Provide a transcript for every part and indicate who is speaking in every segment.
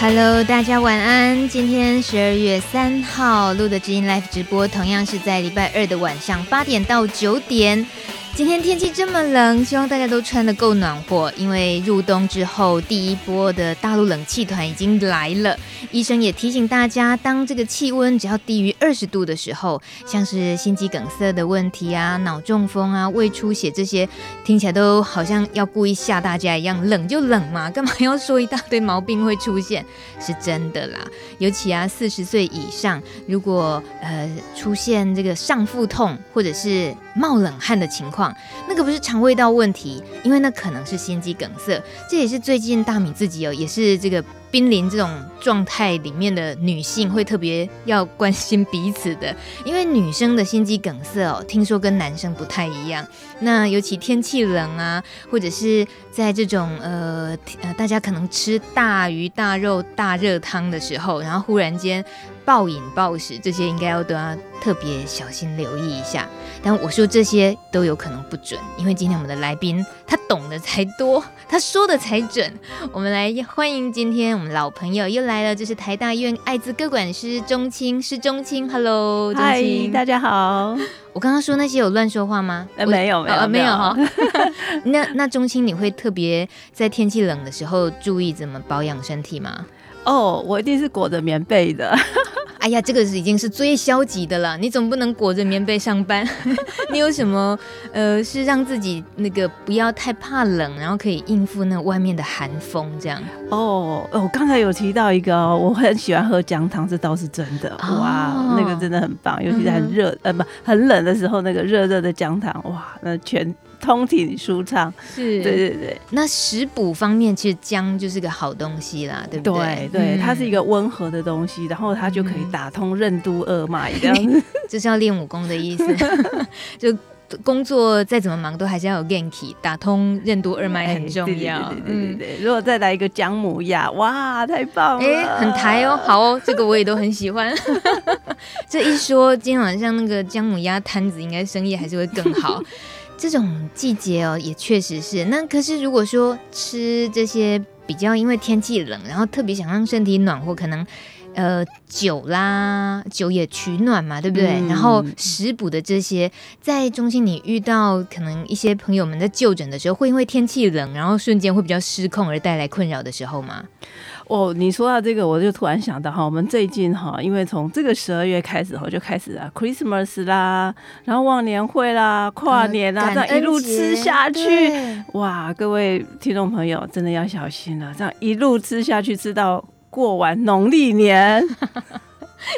Speaker 1: Hello，大家晚安。今天十二月三号录的知音 Live 直播，同样是在礼拜二的晚上八点到九点。今天天气这么冷，希望大家都穿得够暖和，因为入冬之后第一波的大陆冷气团已经来了。医生也提醒大家，当这个气温只要低于二十度的时候，像是心肌梗塞的问题啊、脑中风啊、胃出血这些，听起来都好像要故意吓大家一样。冷就冷嘛，干嘛要说一大堆毛病会出现？是真的啦。尤其啊，四十岁以上，如果呃出现这个上腹痛或者是冒冷汗的情况，那个不是肠胃道问题，因为那可能是心肌梗塞。这也是最近大米自己哦，也是这个。濒临这种状态里面的女性会特别要关心彼此的，因为女生的心肌梗塞哦，听说跟男生不太一样。那尤其天气冷啊，或者是在这种呃呃，大家可能吃大鱼大肉大热汤的时候，然后忽然间暴饮暴食，这些应该要都要特别小心留意一下。但我说这些都有可能不准，因为今天我们的来宾他懂得才多，他说的才准。我们来欢迎今天我们老朋友又来了，就是台大医院艾滋个管师钟青，是钟青，Hello，
Speaker 2: 嗨，大家好。
Speaker 1: 我刚刚说那些有乱说话吗？
Speaker 2: 呃、没有，没有，
Speaker 1: 没有哈。那那钟青，你会特别在天气冷的时候注意怎么保养身体吗？
Speaker 2: 哦，我一定是裹着棉被的。
Speaker 1: 哎呀，这个是已经是最消极的了。你总不能裹着棉被上班。你有什么呃，是让自己那个不要太怕冷，然后可以应付那外面的寒风这样？
Speaker 2: 哦，我刚才有提到一个，我很喜欢喝姜汤，这倒是真的。哇，哦、那个真的很棒，尤其是很热、嗯、呃不很冷的时候，那个热热的姜汤，哇，那全。通体舒畅，
Speaker 1: 是
Speaker 2: 对对对。
Speaker 1: 那食补方面，其实姜就是个好东西啦，对不对？
Speaker 2: 对对，它是一个温和的东西，然后它就可以打通任督二脉，这样子。
Speaker 1: 这是要练武功的意思。就工作再怎么忙，都还是要有元气，打通任督二脉很重要。
Speaker 2: 对对对对。如果再来一个姜母鸭，哇，太棒了！哎，
Speaker 1: 很台哦，好哦，这个我也都很喜欢。这一说，今天晚上那个姜母鸭摊子，应该生意还是会更好。这种季节哦，也确实是。那可是如果说吃这些比较，因为天气冷，然后特别想让身体暖和，可能呃酒啦，酒也取暖嘛，对不对？嗯、然后食补的这些，在中心你遇到可能一些朋友们在就诊的时候，会因为天气冷，然后瞬间会比较失控而带来困扰的时候吗？
Speaker 2: 哦，你说到这个，我就突然想到哈，我们最近哈，因为从这个十二月开始哈，就开始啊，Christmas 啦，然后忘年会啦，跨年啦，这样一路吃下去，哇，各位听众朋友真的要小心了，这样一路吃下去，吃到过完农历年，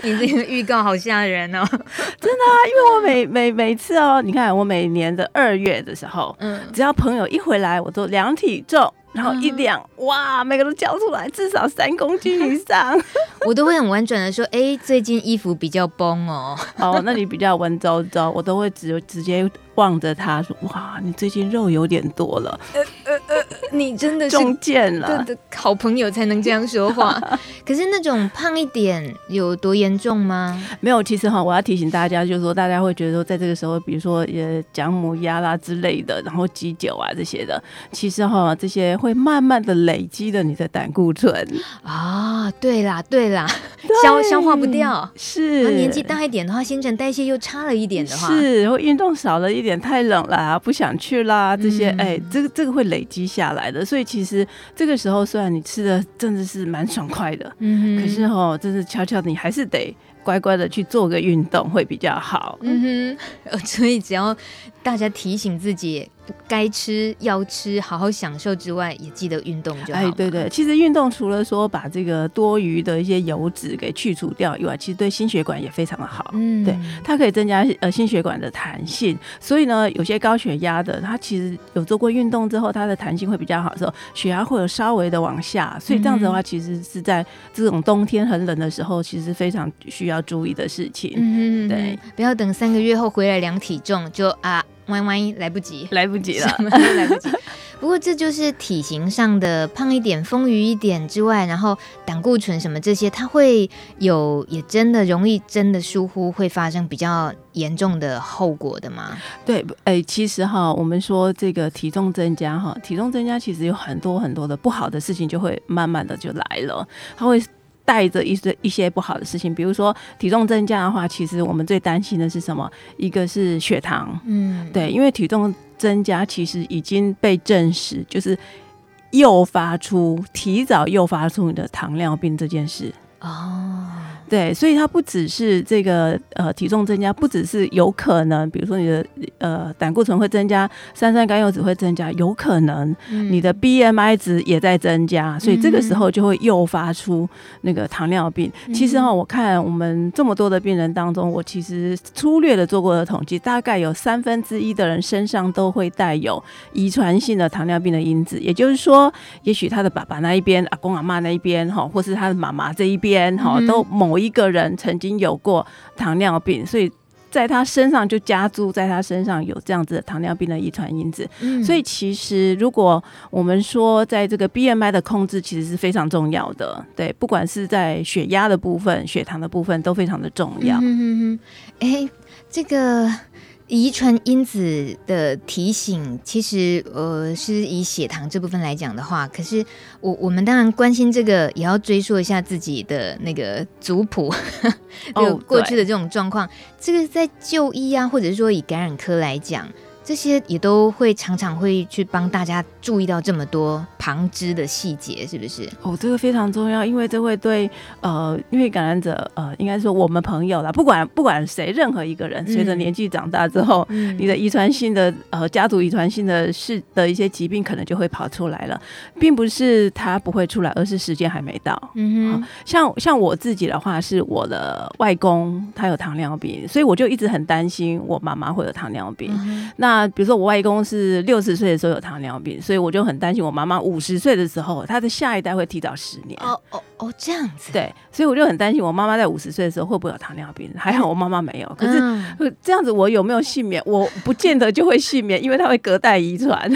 Speaker 1: 你这个预告好吓人哦，
Speaker 2: 真的啊，因为我每每每次哦，你看我每年的二月的时候，嗯，只要朋友一回来，我都量体重。然后一量，嗯、哇，每个都叫出来，至少三公斤以上。
Speaker 1: 我都会很婉转的说，哎，最近衣服比较崩哦。
Speaker 2: 哦，那你比较文绉绉，我都会直直接望着他说，哇，你最近肉有点多了。呃呃呃，
Speaker 1: 你真的是
Speaker 2: 中箭了，
Speaker 1: 对的，好朋友才能这样说话。可是那种胖一点有多严重吗？
Speaker 2: 没有，其实哈，我要提醒大家，就是说大家会觉得说，在这个时候，比如说呃，姜母鸭啦之类的，然后鸡酒啊这些的，其实哈，这些。会慢慢的累积的你的胆固醇。
Speaker 1: 啊，对啦对啦，消消化不掉，
Speaker 2: 是。
Speaker 1: 年纪大一点的话，新陈代谢又差了一点的话，
Speaker 2: 是或运动少了一点，太冷了不想去啦，这些哎、嗯，这个这个会累积下来的，所以其实这个时候虽然你吃的真的是蛮爽快的，嗯，可是哦，真是悄悄的，你还是得乖乖的去做个运动会比较好，
Speaker 1: 嗯哼，所以只要大家提醒自己。该吃要吃，好好享受之外，也记得运动就好。哎，
Speaker 2: 对对，其实运动除了说把这个多余的一些油脂给去除掉以外，其实对心血管也非常的好。嗯，对，它可以增加呃心血管的弹性。所以呢，有些高血压的，它其实有做过运动之后，它的弹性会比较好的时候，血压会有稍微的往下。所以这样子的话，其实是在这种冬天很冷的时候，其实非常需要注意的事情。嗯，对，
Speaker 1: 不要等三个月后回来量体重就啊。万万一来不及，
Speaker 2: 来不及了，
Speaker 1: 来不及。不过这就是体型上的胖一点、丰腴一点之外，然后胆固醇什么这些，它会有也真的容易真的疏忽会发生比较严重的后果的吗？
Speaker 2: 对，哎，其实哈，我们说这个体重增加哈，体重增加其实有很多很多的不好的事情就会慢慢的就来了，它会。带着一些一些不好的事情，比如说体重增加的话，其实我们最担心的是什么？一个是血糖，嗯，对，因为体重增加其实已经被证实，就是诱发出提早诱发出你的糖尿病这件事。哦。对，所以它不只是这个呃体重增加，不只是有可能，比如说你的呃胆固醇会增加，三酸甘油脂会增加，有可能你的 BMI 值也在增加，所以这个时候就会诱发出那个糖尿病。其实哈，我看我们这么多的病人当中，我其实粗略的做过的统计，大概有三分之一的人身上都会带有遗传性的糖尿病的因子，也就是说，也许他的爸爸那一边、阿公阿妈那一边哈，或是他的妈妈这一边哈，都某一。一个人曾经有过糖尿病，所以在他身上就加注在他身上有这样子的糖尿病的遗传因子。嗯，所以其实如果我们说在这个 BMI 的控制，其实是非常重要的。对，不管是在血压的部分、血糖的部分，都非常的重要。
Speaker 1: 这个。遗传因子的提醒，其实呃是以血糖这部分来讲的话，可是我我们当然关心这个，也要追溯一下自己的那个族谱，就过去的这种状况。这个在就医啊，或者是说以感染科来讲。这些也都会常常会去帮大家注意到这么多旁支的细节，是不是？
Speaker 2: 哦，这个非常重要，因为这会对呃，因为感染者呃，应该说我们朋友啦，不管不管谁，任何一个人，随着年纪长大之后，嗯、你的遗传性的呃家族遗传性的是的一些疾病可能就会跑出来了，并不是他不会出来，而是时间还没到。嗯哼，像像我自己的话，是我的外公他有糖尿病，所以我就一直很担心我妈妈会有糖尿病。嗯、那那比如说我外公是六十岁的时候有糖尿病，所以我就很担心我妈妈五十岁的时候，她的下一代会提早十年。
Speaker 1: 哦哦哦，这样子。
Speaker 2: 对，所以我就很担心我妈妈在五十岁的时候会不会有糖尿病。还好我妈妈没有，可是这样子我有没有幸免？我不见得就会幸免，因为它会隔代遗传。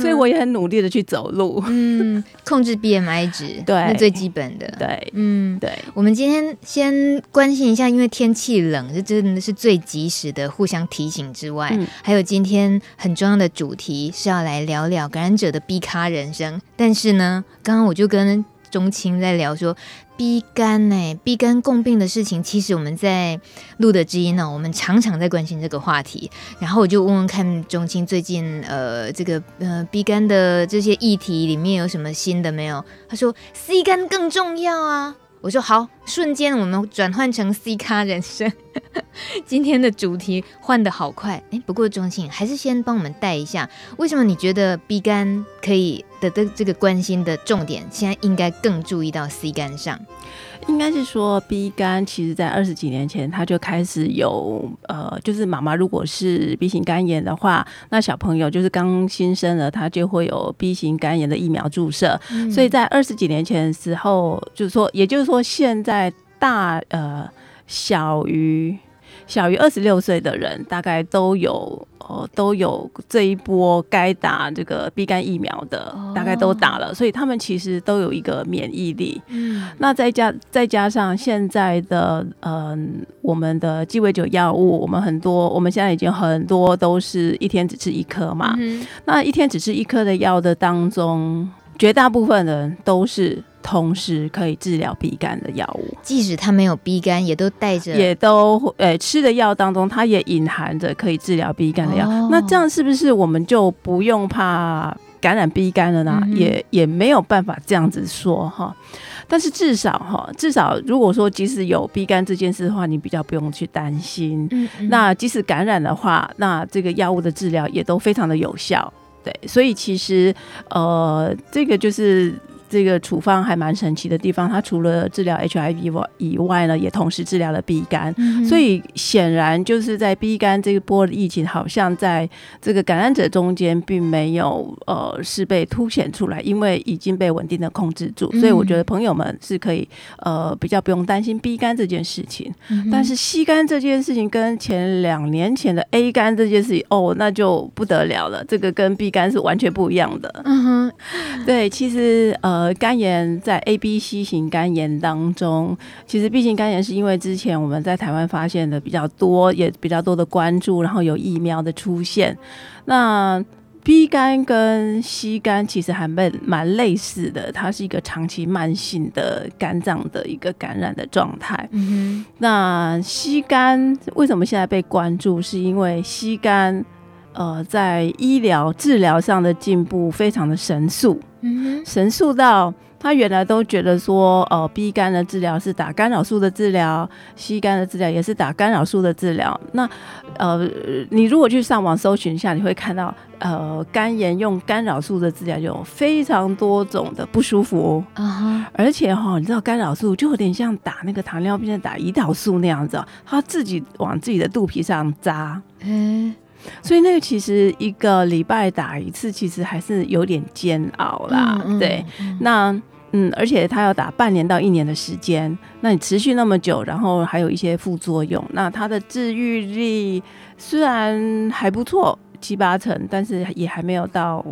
Speaker 2: 所以我也很努力的去走路，
Speaker 1: 嗯，控制 BMI 值，对，是最基本的。
Speaker 2: 对，嗯，对。
Speaker 1: 我们今天先关心一下，因为天气冷，这真的是最及时的互相提醒之外，嗯、还有。今天很重要的主题是要来聊聊感染者的 B 咖人生，但是呢，刚刚我就跟钟青在聊说 B 肝呢，B 肝共病的事情，其实我们在录的知音呢，我们常常在关心这个话题。然后我就问问看钟青最近呃这个呃 B 肝的这些议题里面有什么新的没有？他说 C 肝更重要啊。我说好，瞬间我们转换成 C 咖人生。今天的主题换的好快，哎，不过钟庆还是先帮我们带一下，为什么你觉得 B 肝可以的的这个关心的重点，现在应该更注意到 C 肝上？
Speaker 2: 应该是说，B 肝其实在二十几年前，他就开始有呃，就是妈妈如果是 B 型肝炎的话，那小朋友就是刚新生了，他就会有 B 型肝炎的疫苗注射。嗯、所以在二十几年前的时候，就是说，也就是说，现在大呃小于。小于二十六岁的人，大概都有呃都有这一波该打这个 B 肝疫苗的，大概都打了，所以他们其实都有一个免疫力。嗯，那再加再加上现在的嗯、呃、我们的鸡尾酒药物，我们很多我们现在已经很多都是一天只吃一颗嘛。嗯，那一天只吃一颗的药的当中，绝大部分人都是。同时可以治疗鼻肝的药物，
Speaker 1: 即使他没有鼻肝，也都带着，
Speaker 2: 也都呃、欸、吃的药当中，它也隐含着可以治疗鼻肝的药。哦、那这样是不是我们就不用怕感染鼻肝了呢？嗯、也也没有办法这样子说哈。但是至少哈，至少如果说即使有鼻肝这件事的话，你比较不用去担心。嗯嗯，那即使感染的话，那这个药物的治疗也都非常的有效。对，所以其实呃，这个就是。这个处方还蛮神奇的地方，它除了治疗 HIV 以外呢，也同时治疗了 B 肝，嗯、所以显然就是在 B 肝这一波的疫情，好像在这个感染者中间并没有呃是被凸显出来，因为已经被稳定的控制住，所以我觉得朋友们是可以呃比较不用担心 B 肝这件事情，嗯、但是 C 肝这件事情跟前两年前的 A 肝这件事情哦，那就不得了了，这个跟 B 肝是完全不一样的。嗯哼，对，其实呃。呃，肝炎在 A、B、C 型肝炎当中，其实 B 型肝炎是因为之前我们在台湾发现的比较多，也比较多的关注，然后有疫苗的出现。那 B 肝跟 C 肝其实还蛮蛮类似的，它是一个长期慢性的肝脏的一个感染的状态。那 C 肝为什么现在被关注？是因为 C 肝呃在医疗治疗上的进步非常的神速。嗯、神速到他原来都觉得说，呃，B 肝的治疗是打干扰素的治疗，C 肝的治疗也是打干扰素的治疗。那，呃，你如果去上网搜寻一下，你会看到，呃，肝炎用干扰素的治疗有非常多种的不舒服。啊哈，而且哈，你知道干扰素就有点像打那个糖尿病的打胰岛素那样子，他自己往自己的肚皮上扎。嗯。所以那个其实一个礼拜打一次，其实还是有点煎熬啦。嗯嗯、对，那嗯，而且他要打半年到一年的时间，那你持续那么久，然后还有一些副作用，那他的治愈力虽然还不错，七八成，但是也还没有到。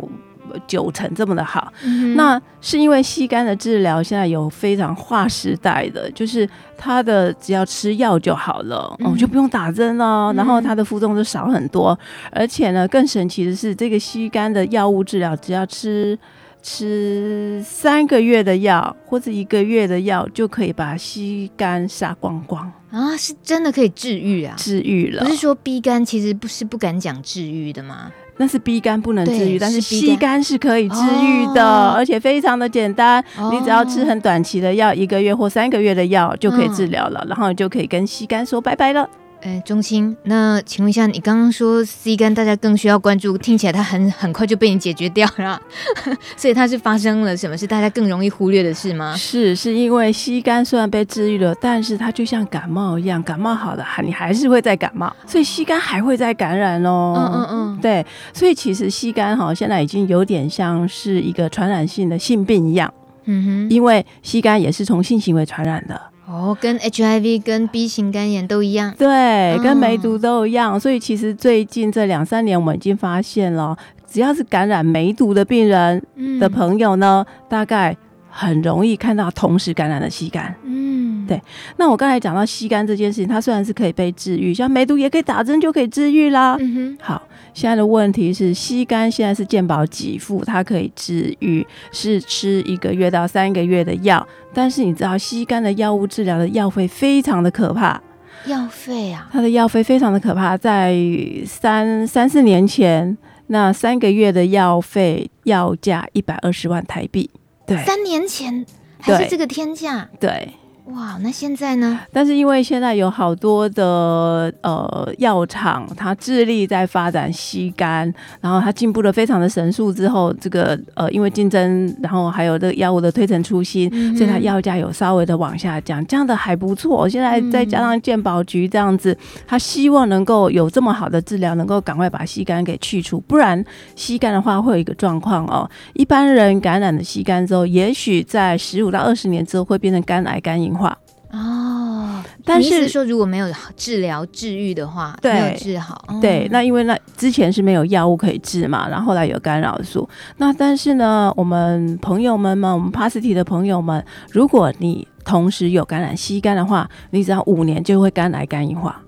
Speaker 2: 九成这么的好，嗯、那是因为吸肝的治疗现在有非常划时代的，就是它的只要吃药就好了，嗯、哦，就不用打针了，嗯、然后它的副作用就少很多，而且呢，更神奇的是，这个吸肝的药物治疗只要吃吃三个月的药或者一个月的药，就可以把吸肝杀光光
Speaker 1: 啊！是真的可以治愈啊？
Speaker 2: 治愈了？不
Speaker 1: 是说逼肝其实不是不敢讲治愈的吗？
Speaker 2: 那是 B 肝不能治愈，但是 C 肝是可以治愈的，哦、而且非常的简单。哦、你只要吃很短期的药，一个月或三个月的药就可以治疗了，嗯、然后你就可以跟 C 肝说拜拜了。
Speaker 1: 哎，中青，那请问一下，你刚刚说 C 肝大家更需要关注，听起来它很很快就被你解决掉了，所以它是发生了什么是？大家更容易忽略的事吗？
Speaker 2: 是，是因为 C 肝虽然被治愈了，但是它就像感冒一样，感冒好了，你还是会再感冒，所以 C 肝还会再感染哦。嗯嗯嗯，对，所以其实 C 肝哈现在已经有点像是一个传染性的性病一样。嗯哼，因为 C 肝也是从性行为传染的。
Speaker 1: 哦，跟 HIV、跟 B 型肝炎都一样，
Speaker 2: 对，跟梅毒都一样。哦、所以其实最近这两三年，我们已经发现了，只要是感染梅毒的病人的朋友呢，嗯、大概很容易看到同时感染的 C 肝。嗯，对。那我刚才讲到吸肝这件事情，它虽然是可以被治愈，像梅毒也可以打针就可以治愈啦。嗯哼，好。现在的问题是吸肝现在是健保给付，它可以治愈，是吃一个月到三个月的药。但是你知道吸肝的药物治疗的药费非常的可怕。
Speaker 1: 药费啊？
Speaker 2: 它的药费非常的可怕，在三三四年前，那三个月的药费要价一百二十万台币。对，
Speaker 1: 三年前还是这个天价。
Speaker 2: 对。
Speaker 1: 哇，那现在呢？
Speaker 2: 但是因为现在有好多的呃药厂，它致力在发展吸肝，然后它进步的非常的神速之后，这个呃因为竞争，然后还有这个药物的推陈出新，嗯、所以它药价有稍微的往下降，这样的还不错。现在再加上健保局这样子，他希望能够有这么好的治疗，能够赶快把吸肝给去除，不然吸肝的话会有一个状况哦，一般人感染了吸肝之后，也许在十五到二十年之后会变成肝癌、肝硬化。
Speaker 1: 哦，但是说如果没有治疗治愈的话，对没有治好，哦、
Speaker 2: 对，那因为那之前是没有药物可以治嘛，然后后来有干扰素，那但是呢，我们朋友们嘛，我们 Positive 的朋友们，如果你同时有感染 C 肝的话，你只要五年就会肝癌肝硬化，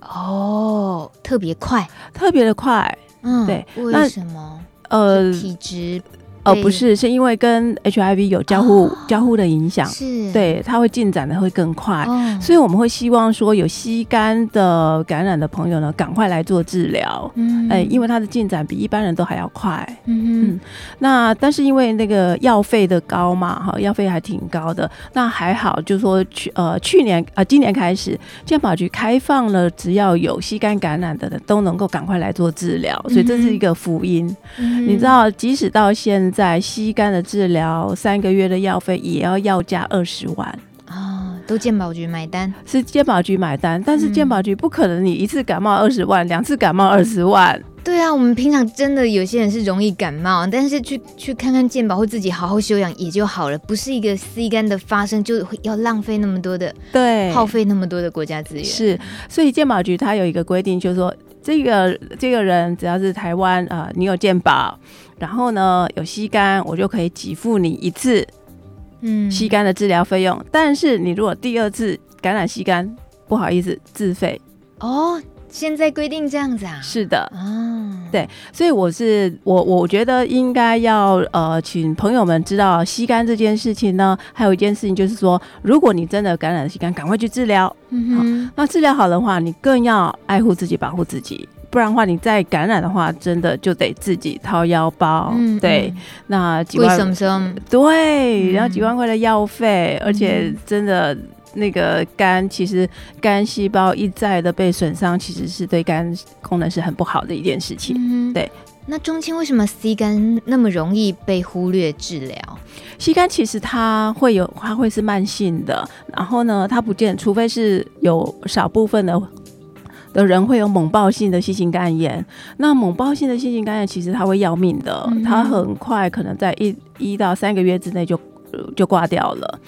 Speaker 1: 哦，特别快，
Speaker 2: 特别的快，嗯，对，
Speaker 1: 为什么？呃，体质。
Speaker 2: 哦，不是，是因为跟 HIV 有交互、哦、交互的影响，是。对，它会进展的会更快，哦、所以我们会希望说有吸肝的感染的朋友呢，赶快来做治疗，嗯，哎，因为它的进展比一般人都还要快，嗯嗯，那但是因为那个药费的高嘛，哈，药费还挺高的，那还好，就是说去呃去年啊、呃、今年开始，健保局开放了，只要有吸肝感染的人都能够赶快来做治疗，所以这是一个福音，嗯、你知道，即使到现现在吸肝的治疗三个月的药费也要要价二十万啊。
Speaker 1: 都健保局买单，
Speaker 2: 是健保局买单，但是健保局不可能你一次感冒二十万，两、嗯、次感冒二十万。
Speaker 1: 对啊，我们平常真的有些人是容易感冒，但是去去看看健保或自己好好休养也就好了，不是一个 C 肝的发生就会要浪费那么多的，
Speaker 2: 对，
Speaker 1: 耗费那么多的国家资源。
Speaker 2: 是，所以健保局它有一个规定，就是说这个这个人只要是台湾啊、呃，你有健保，然后呢有吸肝，我就可以给付你一次。嗯，吸肝的治疗费用，但是你如果第二次感染吸肝，不好意思，自费。
Speaker 1: 哦，现在规定这样子啊？
Speaker 2: 是的，啊，对，所以我是我，我觉得应该要呃，请朋友们知道吸肝这件事情呢。还有一件事情就是说，如果你真的感染了吸肝，赶快去治疗。嗯哼，好，那治疗好的话，你更要爱护自己，保护自己。不然的话，你再感染的话，真的就得自己掏腰包。嗯，对，那几万，
Speaker 1: 什么
Speaker 2: 对，然后几万块的药费，嗯，而且真的那个肝，其实肝细胞一再的被损伤，其实是对肝功能是很不好的一件事情。嗯，对。
Speaker 1: 那中青为什么 C 肝那么容易被忽略治疗
Speaker 2: ？C 肝其实它会有，它会是慢性的，然后呢，它不见，除非是有少部分的。的人会有猛暴性的细性肝炎，那猛暴性的细性肝炎其实它会要命的，它很快可能在一一到三个月之内就就挂掉了。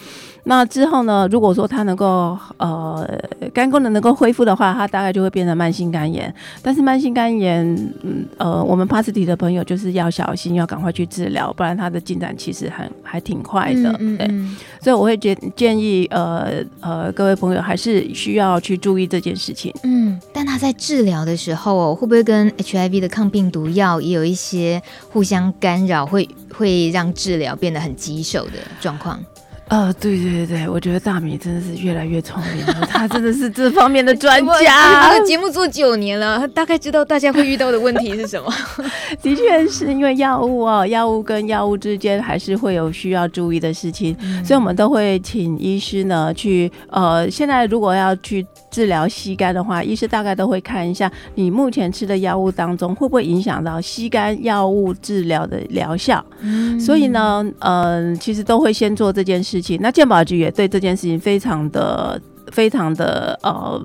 Speaker 2: 那之后呢？如果说它能够呃肝功能能够恢复的话，它大概就会变成慢性肝炎。但是慢性肝炎，嗯呃，我们帕斯提的朋友就是要小心，要赶快去治疗，不然它的进展其实还还挺快的。嗯嗯嗯对，所以我会建建议呃呃各位朋友还是需要去注意这件事情。
Speaker 1: 嗯，但他在治疗的时候哦，会不会跟 HIV 的抗病毒药也有一些互相干扰，会会让治疗变得很棘手的状况？
Speaker 2: 呃，对对对对，我觉得大米真的是越来越聪明了，他真的是这方面的 专家。
Speaker 1: 这个节目做九年了，他大概知道大家会遇到的问题是什么。
Speaker 2: 的确是因为药物哦，药物跟药物之间还是会有需要注意的事情，嗯、所以我们都会请医师呢去呃，现在如果要去。治疗吸肝的话，医师大概都会看一下你目前吃的药物当中会不会影响到吸肝药物治疗的疗效。嗯，所以呢，嗯、呃，其实都会先做这件事情。那健保局也对这件事情非常的、非常的呃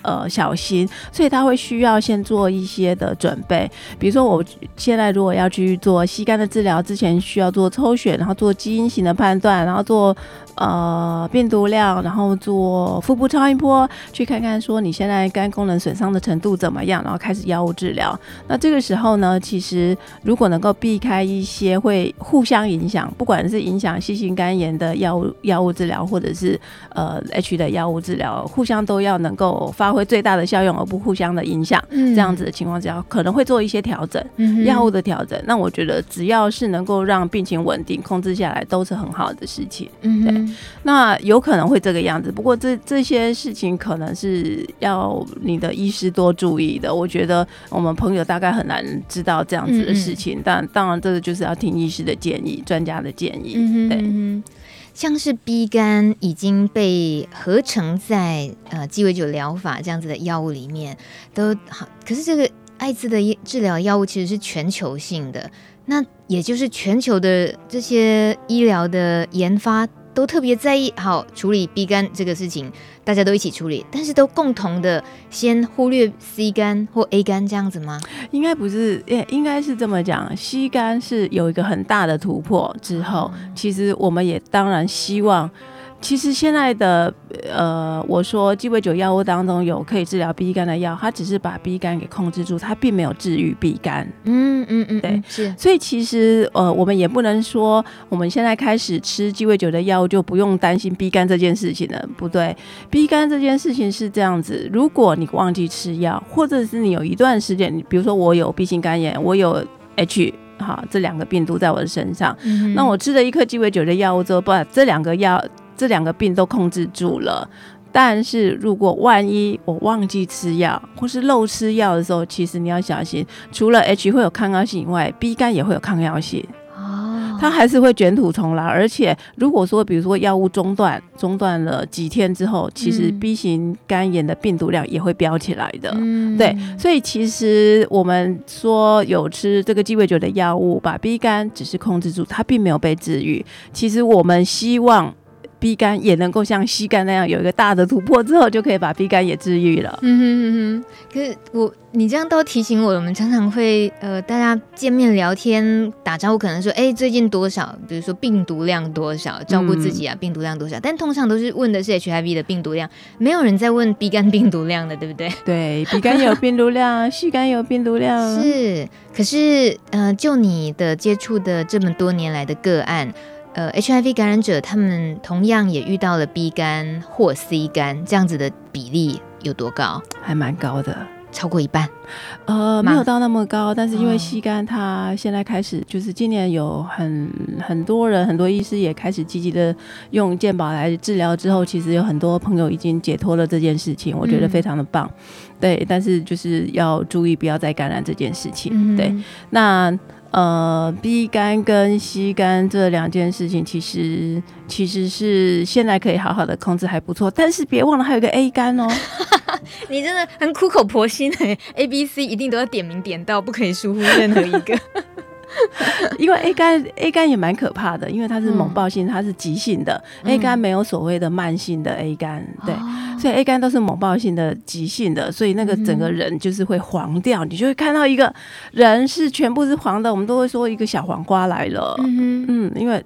Speaker 2: 呃小心，所以他会需要先做一些的准备。比如说，我现在如果要去做吸肝的治疗，之前需要做抽血，然后做基因型的判断，然后做。呃，病毒量，然后做腹部超音波，去看看说你现在肝功能损伤的程度怎么样，然后开始药物治疗。那这个时候呢，其实如果能够避开一些会互相影响，不管是影响细性肝炎的药物药物治疗，或者是呃 H 的药物治疗，互相都要能够发挥最大的效用，而不互相的影响。嗯，这样子的情况之下，可能会做一些调整，药物的调整。那我觉得只要是能够让病情稳定控制下来，都是很好的事情。嗯，对。那有可能会这个样子，不过这这些事情可能是要你的医师多注意的。我觉得我们朋友大概很难知道这样子的事情，嗯嗯，但当然这个就是要听医师的建议、专家的建议。
Speaker 1: 对，像是 B 肝已经被合成在呃鸡尾酒疗法这样子的药物里面，都好。可是这个艾滋的治疗药物其实是全球性的，那也就是全球的这些医疗的研发。都特别在意好处理 B 肝这个事情，大家都一起处理，但是都共同的先忽略 C 肝或 A 肝这样子吗？
Speaker 2: 应该不是，应应该是这么讲，C 肝是有一个很大的突破之后，嗯、其实我们也当然希望。其实现在的呃，我说鸡尾酒药物当中有可以治疗 B 肝的药，它只是把 B 肝给控制住，它并没有治愈 B 肝。嗯嗯嗯，对，是。所以其实呃，我们也不能说我们现在开始吃鸡尾酒的药物就不用担心 B 肝这件事情了，不对。B 肝这件事情是这样子，如果你忘记吃药，或者是你有一段时间，你比如说我有 B 型肝炎，我有 H 哈这两个病毒在我的身上，嗯、那我吃了一颗鸡尾酒的药物之后，把这两个药。这两个病都控制住了，但是如果万一我忘记吃药或是漏吃药的时候，其实你要小心，除了 H 会有抗药性以外，B 肝也会有抗药性。它还是会卷土重来。而且如果说比如说药物中断，中断了几天之后，其实 B 型肝炎的病毒量也会飙起来的。嗯、对，所以其实我们说有吃这个鸡尾酒的药物，把 B 肝只是控制住，它并没有被治愈。其实我们希望。B 肝也能够像 C 肝那样有一个大的突破之后，就可以把 B 肝也治愈了。嗯哼
Speaker 1: 哼哼。可是我你这样都提醒我，我们常常会呃，大家见面聊天打招呼，可能说，哎、欸，最近多少？比如说病毒量多少？照顾自己啊，病毒量多少？嗯、但通常都是问的是 HIV 的病毒量，没有人在问 B 肝病毒量的，对不对？
Speaker 2: 对，B 肝有病毒量，C 肝有病毒量。
Speaker 1: 是，可是呃，就你的接触的这么多年来的个案。呃，HIV 感染者他们同样也遇到了 B 肝或 C 肝这样子的比例有多高？
Speaker 2: 还蛮高的，
Speaker 1: 超过一半。
Speaker 2: 呃，没有到那么高，但是因为 C 肝，它现在开始就是今年有很很多人，很多医师也开始积极的用健保来治疗之后，其实有很多朋友已经解脱了这件事情，我觉得非常的棒。嗯、对，但是就是要注意不要再感染这件事情。嗯、对，那。呃，B 肝跟 C 肝这两件事情，其实其实是现在可以好好的控制，还不错。但是别忘了还有个 A 肝哦，
Speaker 1: 你真的很苦口婆心哎，A、B、C 一定都要点名点到，不可以疏忽任何一个。
Speaker 2: 因为 A 肝 A 肝也蛮可怕的，因为它是猛暴性，它是急性的。嗯、A 肝没有所谓的慢性的 A 肝，对，哦、所以 A 肝都是猛暴性的、急性的，所以那个整个人就是会黄掉，嗯、你就会看到一个人是全部是黄的，我们都会说一个小黄瓜来了。嗯嗯，因为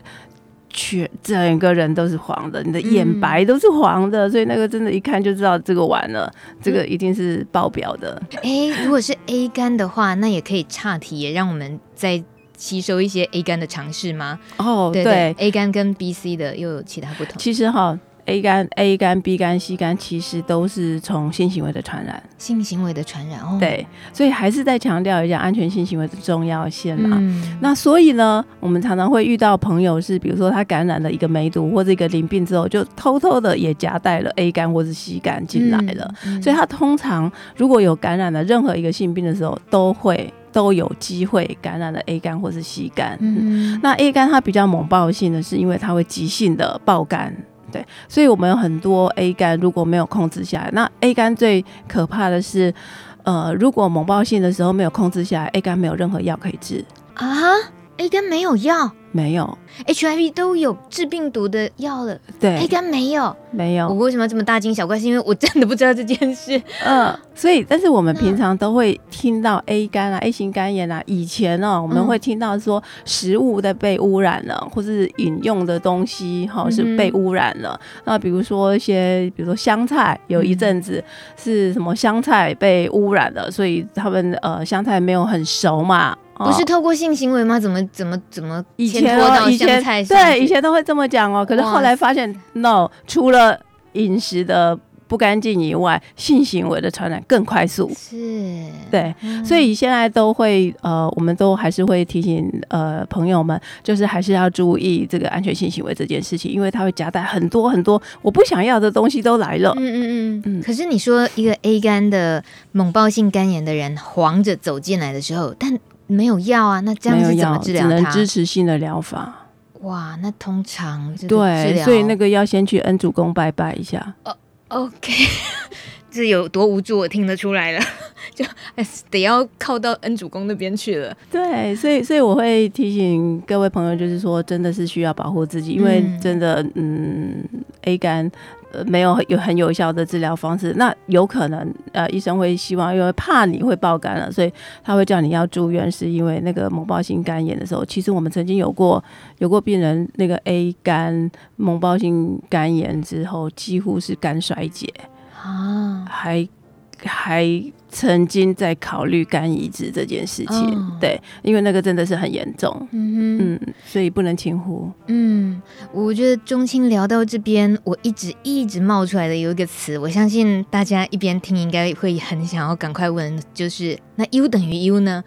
Speaker 2: 全整个人都是黄的，你的眼白都是黄的，嗯、所以那个真的，一看就知道这个完了，这个一定是爆表的。
Speaker 1: 哎、欸，如果是 A 肝的话，那也可以岔题，也让我们在。吸收一些 A 肝的尝试吗？
Speaker 2: 哦，对，，A
Speaker 1: 肝跟 B、C 的又有其他不同。
Speaker 2: 其实哈，A 肝、A 肝、B 肝、C 肝其实都是从性行为的传染。
Speaker 1: 性行为的传染哦。
Speaker 2: 对，所以还是再强调一下安全性行为的重要性嘛。嗯、那所以呢，我们常常会遇到朋友是，比如说他感染了一个梅毒或者一个淋病之后，就偷偷的也夹带了 A 肝或是 C 肝进来了。嗯嗯、所以他通常如果有感染了任何一个性病的时候，都会。都有机会感染了 A 肝或是 C 肝。嗯，嗯，那 A 肝它比较猛爆性的是因为它会急性的爆肝，对，所以我们有很多 A 肝如果没有控制下来，那 A 肝最可怕的是，呃，如果猛爆性的时候没有控制下来，A 肝没有任何药可以治
Speaker 1: 啊，A 肝没有药。
Speaker 2: 没有
Speaker 1: ，HIV 都有治病毒的药了，
Speaker 2: 对
Speaker 1: ，A 肝没有，
Speaker 2: 没有。
Speaker 1: 我为什么要这么大惊小怪？是因为我真的不知道这件事。
Speaker 2: 嗯，所以，但是我们平常都会听到 A 肝啊、嗯、A 型肝炎啊。以前哦、喔，我们会听到说食物的被污染了，嗯、或是饮用的东西哈是被污染了。嗯、那比如说一些，比如说香菜，有一阵子是什么香菜被污染了，所以他们呃香菜没有很熟嘛。
Speaker 1: 不是透过性行为吗？怎么怎么怎么
Speaker 2: 以前哦，以前对以前都会这么讲哦。可是后来发现，no，除了饮食的不干净以外，性行为的传染更快速。
Speaker 1: 是，
Speaker 2: 对，所以现在都会呃，我们都还是会提醒呃朋友们，就是还是要注意这个安全性行为这件事情，因为它会夹带很多很多我不想要的东西都来了。嗯嗯
Speaker 1: 嗯嗯。可是你说一个 A 肝的猛爆性肝炎的人黄着走进来的时候，但没有药啊，那这样子怎么治疗？
Speaker 2: 只能支持性的疗法。
Speaker 1: 哇，那通常
Speaker 2: 对，所以那个要先去恩主公拜拜一下。
Speaker 1: 哦，OK，这有多无助，我听得出来了，就得要靠到恩主公那边去了。
Speaker 2: 对，所以所以我会提醒各位朋友，就是说，真的是需要保护自己，因为真的，嗯，嗯，A 肝。呃，没有有很有效的治疗方式，那有可能呃，医生会希望，因为怕你会爆肝了，所以他会叫你要住院，是因为那个猛爆性肝炎的时候，其实我们曾经有过有过病人那个 A 肝猛爆性肝炎之后，几乎是肝衰竭啊，还。还曾经在考虑肝移植这件事情，哦、对，因为那个真的是很严重，嗯哼嗯，所以不能轻忽。
Speaker 1: 嗯，我觉得中青聊到这边，我一直一直冒出来的有一个词，我相信大家一边听应该会很想要赶快问，就是那 U 等于 U 呢？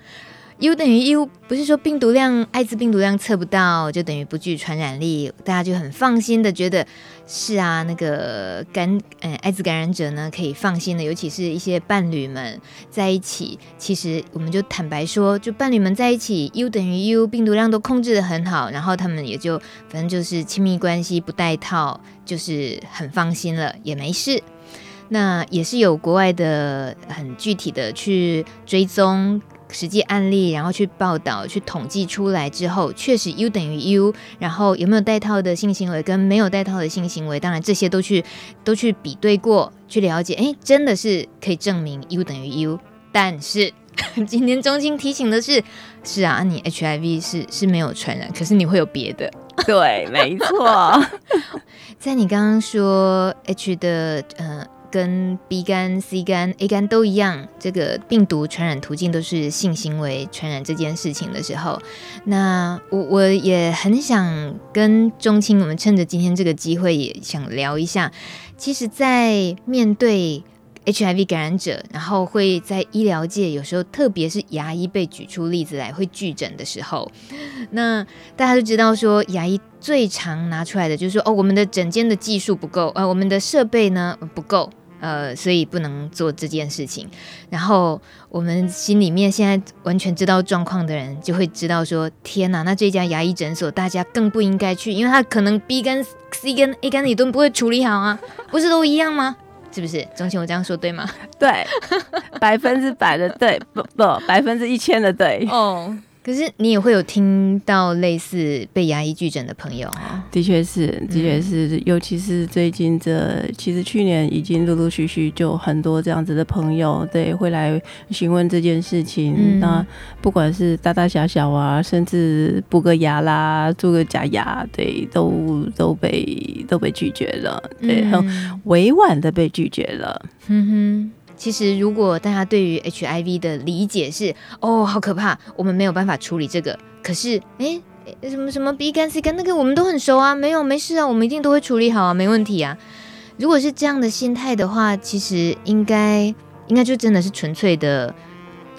Speaker 1: U 等于 U，不是说病毒量、艾滋病毒量测不到就等于不具传染力，大家就很放心的觉得是啊，那个感嗯艾滋感染者呢可以放心的，尤其是一些伴侣们在一起，其实我们就坦白说，就伴侣们在一起，U 等于 U，病毒量都控制的很好，然后他们也就反正就是亲密关系不带套，就是很放心了，也没事。那也是有国外的很具体的去追踪。实际案例，然后去报道、去统计出来之后，确实 U 等于 U，然后有没有带套的性行为跟没有带套的性行为，当然这些都去都去比对过，去了解，哎，真的是可以证明 U 等于 U。但是 今天中心提醒的是，是啊，你 HIV 是是没有传染，可是你会有别的。
Speaker 2: 对，没错，
Speaker 1: 在你刚刚说 H 的，呃。跟 B 肝、C 肝、A 肝都一样，这个病毒传染途径都是性行为传染这件事情的时候，那我我也很想跟中青，我们趁着今天这个机会，也想聊一下。其实，在面对 HIV 感染者，然后会在医疗界有时候，特别是牙医被举出例子来会拒诊的时候，那大家都知道说，牙医最常拿出来的就是说，哦，我们的诊间的技术不够，呃，我们的设备呢不够。呃，所以不能做这件事情。然后我们心里面现在完全知道状况的人，就会知道说：天哪，那这家牙医诊所大家更不应该去，因为他可能 B 跟、C 跟、A 跟你都不会处理好啊，不是都一样吗？是不是？钟情，我这样说对吗？
Speaker 2: 对，百分之百的对，不不，百分之一千的对。
Speaker 1: 哦。可是你也会有听到类似被牙医拒诊的朋友啊？
Speaker 2: 的确是，的确是，嗯、尤其是最近这，其实去年已经陆陆续续就很多这样子的朋友，对，会来询问这件事情。嗯、那不管是大大小小啊，甚至补个牙啦、做个假牙，对，都都被都被拒绝了，对，很委婉的被拒绝了。
Speaker 1: 嗯哼。其实，如果大家对于 HIV 的理解是哦，好可怕，我们没有办法处理这个。可是，哎，什么什么 B 肝 C 肝那个我们都很熟啊，没有没事啊，我们一定都会处理好啊，没问题啊。如果是这样的心态的话，其实应该应该就真的是纯粹的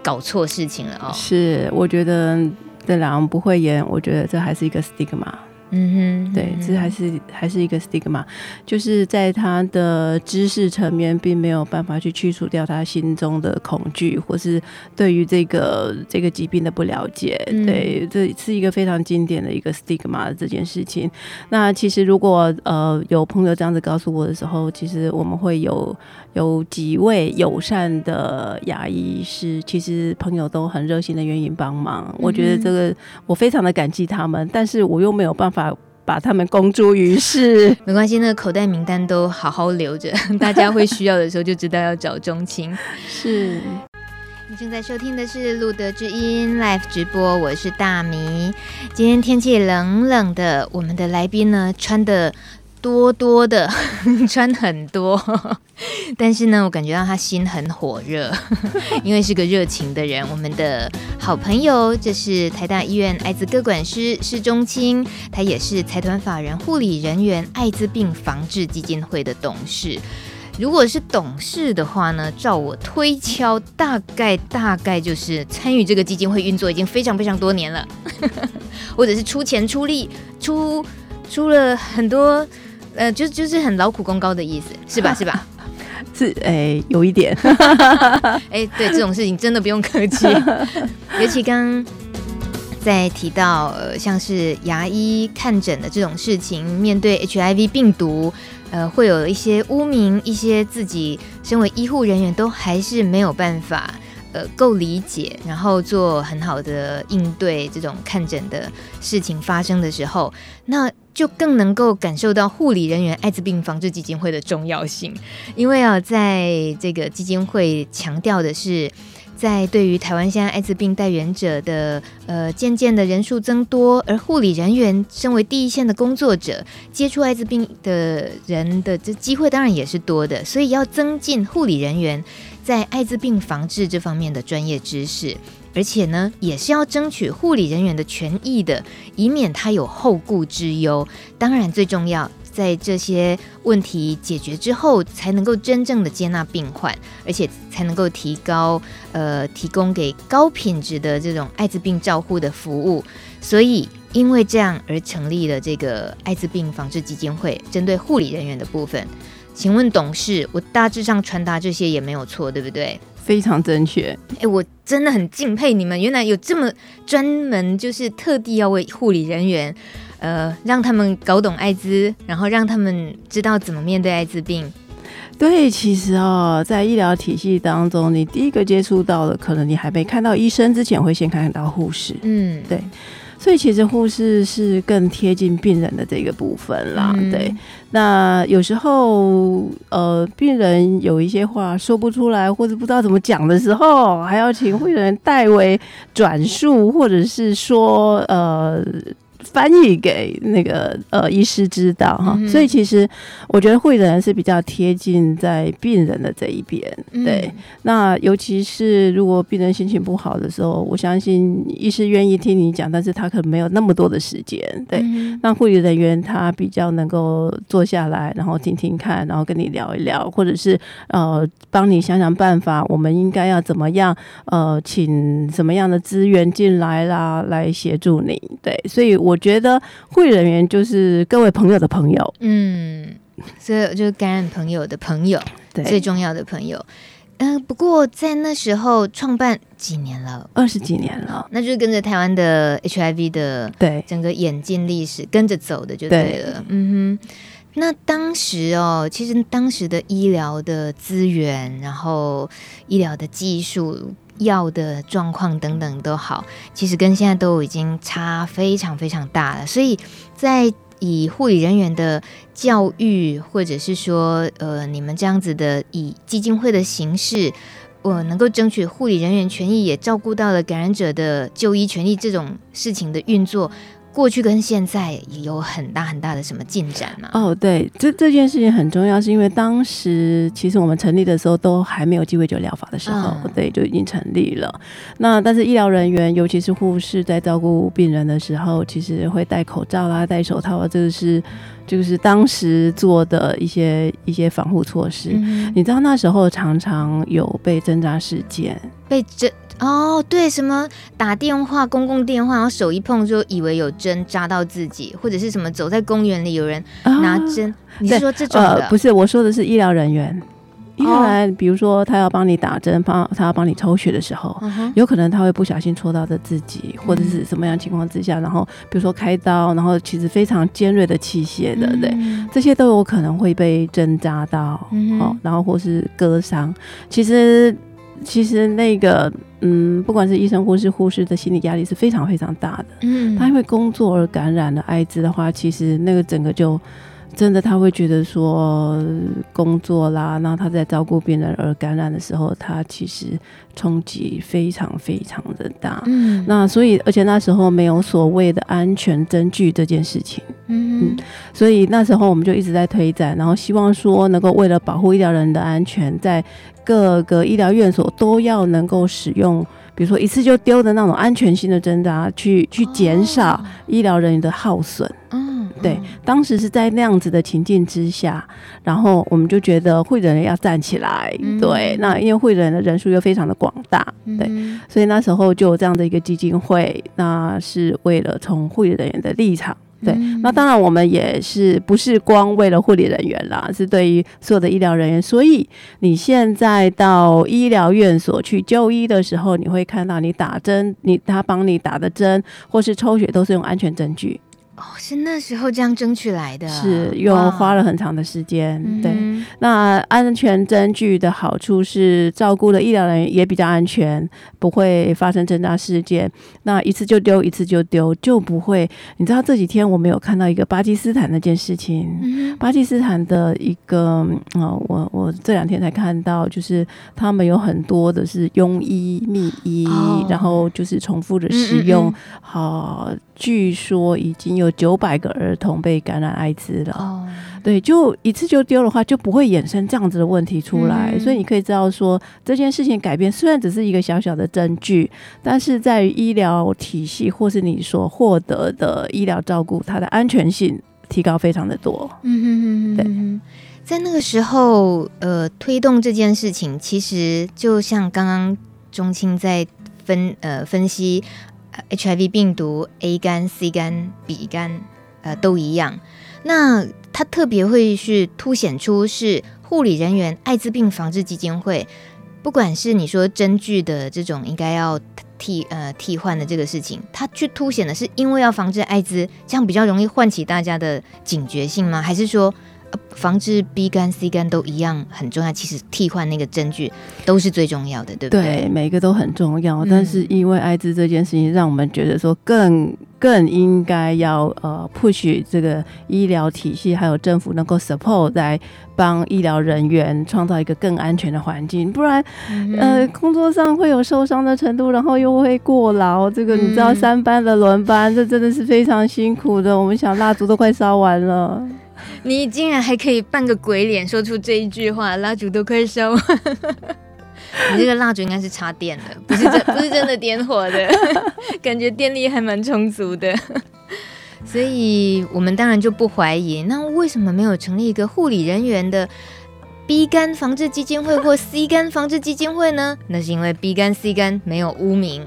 Speaker 1: 搞错事情了哦。
Speaker 2: 是，我觉得这两不会演，我觉得这还是一个 stigma。
Speaker 1: 嗯哼，
Speaker 2: 对，这还是还是一个 stigma，就是在他的知识层面，并没有办法去去除掉他心中的恐惧，或是对于这个这个疾病的不了解。对，这是一个非常经典的一个 stigma 的这件事情。那其实如果呃有朋友这样子告诉我的时候，其实我们会有有几位友善的牙医师，其实朋友都很热心的愿意帮忙。我觉得这个我非常的感激他们，但是我又没有办法。把他们公诸于世，
Speaker 1: 没关系，那个口袋名单都好好留着，大家会需要的时候就知道要找中情。
Speaker 2: 是，
Speaker 1: 你正在收听的是路德之音 Live 直播，我是大米。今天天气冷冷的，我们的来宾呢穿的。多多的 穿很多，但是呢，我感觉到他心很火热，因为是个热情的人。我们的好朋友，这是台大医院艾滋个管师施中青，他也是财团法人护理人员艾滋病防治基金会的董事。如果是董事的话呢，照我推敲，大概大概就是参与这个基金会运作已经非常非常多年了，或者是出钱出力出出了很多。呃，就就是很劳苦功高的意思，是吧？是吧？
Speaker 2: 是，哎、欸，有一点。
Speaker 1: 哎、欸，对，这种事情真的不用客气。尤其刚在提到，呃，像是牙医看诊的这种事情，面对 HIV 病毒，呃，会有一些污名，一些自己身为医护人员都还是没有办法，呃，够理解，然后做很好的应对这种看诊的事情发生的时候，那。就更能够感受到护理人员艾滋病防治基金会的重要性，因为啊，在这个基金会强调的是，在对于台湾现在艾滋病带原者的呃渐渐的人数增多，而护理人员身为第一线的工作者，接触艾滋病的人的这机会当然也是多的，所以要增进护理人员在艾滋病防治这方面的专业知识。而且呢，也是要争取护理人员的权益的，以免他有后顾之忧。当然，最重要在这些问题解决之后，才能够真正的接纳病患，而且才能够提高呃提供给高品质的这种艾滋病照护的服务。所以因为这样而成立了这个艾滋病防治基金会，针对护理人员的部分。请问董事，我大致上传达这些也没有错，对不对？
Speaker 2: 非常正确。
Speaker 1: 哎、欸，我真的很敬佩你们，原来有这么专门，就是特地要为护理人员，呃，让他们搞懂艾滋，然后让他们知道怎么面对艾滋病。
Speaker 2: 对，其实哦，在医疗体系当中，你第一个接触到的，可能你还没看到医生之前，会先看到护士。嗯，对。所以其实护士是更贴近病人的这个部分啦，嗯、对。那有时候呃，病人有一些话说不出来，或者不知道怎么讲的时候，还要请护理人代为转述，或者是说呃。翻译给那个呃医师知道哈，嗯、所以其实我觉得护理人是比较贴近在病人的这一边，对。嗯、那尤其是如果病人心情不好的时候，我相信医师愿意听你讲，但是他可能没有那么多的时间，对。嗯、那护理人员他比较能够坐下来，然后听听看，然后跟你聊一聊，或者是呃帮你想想办法，我们应该要怎么样呃请什么样的资源进来啦，来协助你，对。所以我。我觉得护理人员就是各位朋友的朋友，
Speaker 1: 嗯，所以就是感染朋友的朋友，对，最重要的朋友。嗯、呃，不过在那时候创办几年了，
Speaker 2: 二十几年了，
Speaker 1: 那就是跟着台湾的 HIV 的对整个演进历史跟着走的就对了。对嗯哼，那当时哦，其实当时的医疗的资源，然后医疗的技术。药的状况等等都好，其实跟现在都已经差非常非常大了。所以在以护理人员的教育，或者是说，呃，你们这样子的以基金会的形式，我、能够争取护理人员权益，也照顾到了感染者的就医权利这种事情的运作。过去跟现在也有很大很大的什么进展吗？
Speaker 2: 哦，对，这这件事情很重要，是因为当时其实我们成立的时候都还没有鸡尾酒疗法的时候，嗯、对，就已经成立了。那但是医疗人员，尤其是护士，在照顾病人的时候，其实会戴口罩啦、戴手套啊，这个是就是当时做的一些一些防护措施。嗯、你知道那时候常常有被针扎事件，
Speaker 1: 被针。哦，对，什么打电话，公共电话，然后手一碰就以为有针扎到自己，或者是什么走在公园里有人拿针，啊、你是说这种的？
Speaker 2: 呃，不是，我说的是医疗人员。医疗人员，比如说他要帮你打针，帮他要帮你抽血的时候，嗯、有可能他会不小心戳到的自己，或者是什么样情况之下，然后比如说开刀，然后其实非常尖锐的器械的，对，嗯、这些都有可能会被针扎到，哦、然后或是割伤。其实。其实那个，嗯，不管是医生或是护士的心理压力是非常非常大的。嗯，他因为工作而感染了艾滋的话，其实那个整个就。真的，他会觉得说工作啦，然后他在照顾病人而感染的时候，他其实冲击非常非常的大。嗯，那所以，而且那时候没有所谓的安全针具这件事情。嗯，嗯，所以那时候我们就一直在推展，然后希望说能够为了保护医疗人的安全，在各个医疗院所都要能够使用，比如说一次就丢的那种安全性的针扎，去去减少医疗人员的耗损。嗯。对，当时是在那样子的情境之下，然后我们就觉得护理人员要站起来。嗯、对，那因为护理人的人数又非常的广大，对，嗯、所以那时候就有这样的一个基金会，那是为了从护理人员的立场，对，嗯、那当然我们也是不是光为了护理人员啦，是对于所有的医疗人员。所以你现在到医疗院所去就医的时候，你会看到你打针，你他帮你打的针或是抽血都是用安全针具。
Speaker 1: 哦，是那时候这样争取来的，
Speaker 2: 是又花了很长的时间。哇对，那安全针具的好处是照顾的医疗人员也比较安全，不会发生针扎事件。那一次就丢，一次就丢，就不会。你知道这几天我们有看到一个巴基斯坦那件事情，嗯、巴基斯坦的一个啊、哦，我我这两天才看到，就是他们有很多的是庸医密医，哦、然后就是重复的使用，好。据说已经有九百个儿童被感染艾滋了。哦，对，就一次就丢的话，就不会衍生这样子的问题出来。嗯、所以你可以知道说，这件事情改变虽然只是一个小小的证据，但是在于医疗体系或是你所获得的医疗照顾，它的安全性提高非常的多。
Speaker 1: 嗯哼哼哼，对，在那个时候，呃，推动这件事情，其实就像刚刚钟青在分呃分析 HIV 病毒 A 肝、C 肝、B 肝，呃，都一样。那它特别会去凸显出是护理人员艾滋病防治基金会，不管是你说针具的这种应该要替呃替换的这个事情，它去凸显的是因为要防治艾滋，这样比较容易唤起大家的警觉性吗？还是说？防治 B 肝、C 肝都一样很重要，其实替换那个针具都是最重要的，对不对？
Speaker 2: 对，每个都很重要。但是因为艾滋这件事情，让我们觉得说更更应该要呃 push 这个医疗体系，还有政府能够 support 来帮医疗人员创造一个更安全的环境，不然、嗯、呃工作上会有受伤的程度，然后又会过劳。这个你知道三班的轮班，这真的是非常辛苦的。我们想蜡烛都快烧完了。
Speaker 1: 你竟然还可以扮个鬼脸说出这一句话，蜡烛都快烧完了。你这个蜡烛应该是插电的，不是真 不是真的点火的，感觉电力还蛮充足的。所以我们当然就不怀疑。那为什么没有成立一个护理人员的？B 肝防治基金会或 C 肝防治基金会呢？那是因为 B 肝、C 肝没有污名，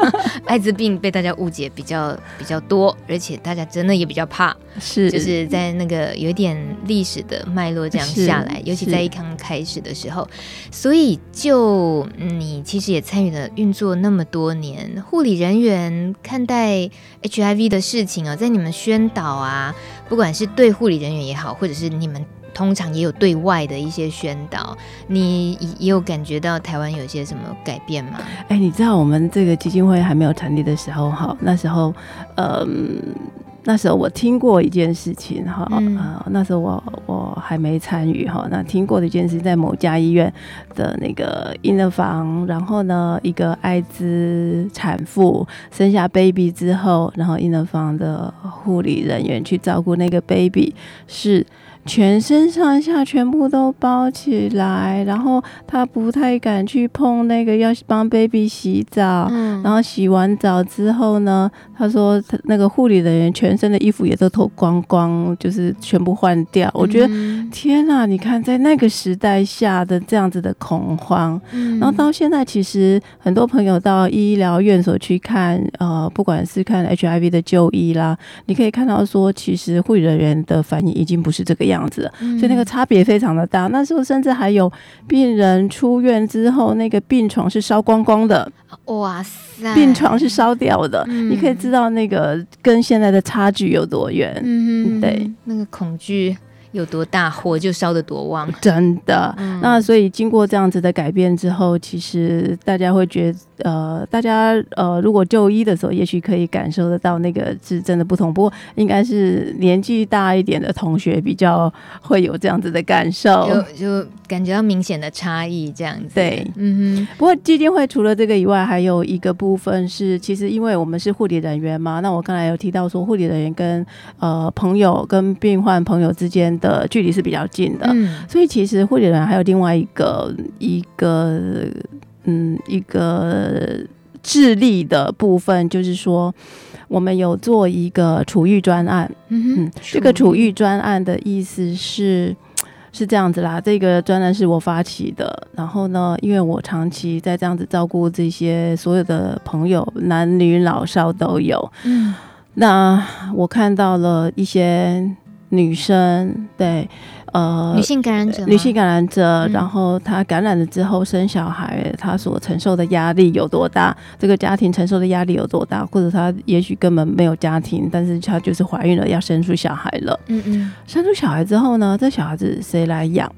Speaker 1: 艾滋病被大家误解比较比较多，而且大家真的也比较怕。
Speaker 2: 是，
Speaker 1: 就是在那个有点历史的脉络这样下来，尤其在一刚开始的时候，所以就你其实也参与了运作那么多年，护理人员看待 HIV 的事情啊，在你们宣导啊，不管是对护理人员也好，或者是你们。通常也有对外的一些宣导，你也有感觉到台湾有些什么改变吗？
Speaker 2: 哎、欸，你知道我们这个基金会还没有成立的时候，哈，那时候，嗯，那时候我听过一件事情，哈，嗯、呃，那时候我我还没参与，哈，那听过的一件事，在某家医院的那个婴儿房，然后呢，一个艾滋产妇生下 baby 之后，然后婴儿房的护理人员去照顾那个 baby 是。全身上下全部都包起来，然后他不太敢去碰那个要帮 baby 洗澡，嗯，然后洗完澡之后呢，他说他那个护理人员全身的衣服也都脱光光，就是全部换掉。嗯、我觉得天哪，你看在那个时代下的这样子的恐慌，嗯、然后到现在其实很多朋友到医疗院所去看，呃，不管是看 HIV 的就医啦，你可以看到说，其实护理人员的反应已经不是这个样。子，所以那个差别非常的大。那时候甚至还有病人出院之后，那个病床是烧光光的。
Speaker 1: 哇塞，
Speaker 2: 病床是烧掉的。嗯、你可以知道那个跟现在的差距有多远。嗯，对，
Speaker 1: 那个恐惧。有多大，火就烧得多旺，
Speaker 2: 真的。嗯、那所以经过这样子的改变之后，其实大家会觉得，呃，大家呃，如果就医的时候，也许可以感受得到那个是真的不同。不过，应该是年纪大一点的同学比较会有这样子的感受，
Speaker 1: 就就感觉到明显的差异这样子。
Speaker 2: 对，嗯哼。不过基金会除了这个以外，还有一个部分是，其实因为我们是护理人员嘛，那我刚才有提到说，护理人员跟呃朋友跟病患朋友之间。的距离是比较近的，嗯，所以其实护理人还有另外一个一个嗯一个智力的部分，就是说我们有做一个处遇专案，嗯，嗯，这个处遇专案的意思是是这样子啦，这个专案是我发起的，然后呢，因为我长期在这样子照顾这些所有的朋友，男女老少都有，嗯，那我看到了一些。女生对，呃，
Speaker 1: 女性感染者，
Speaker 2: 女性感染者，然后她感染了之后生小孩，她所承受的压力有多大？这个家庭承受的压力有多大？或者她也许根本没有家庭，但是她就是怀孕了，要生出小孩了。嗯嗯，生出小孩之后呢，这小孩子谁来养？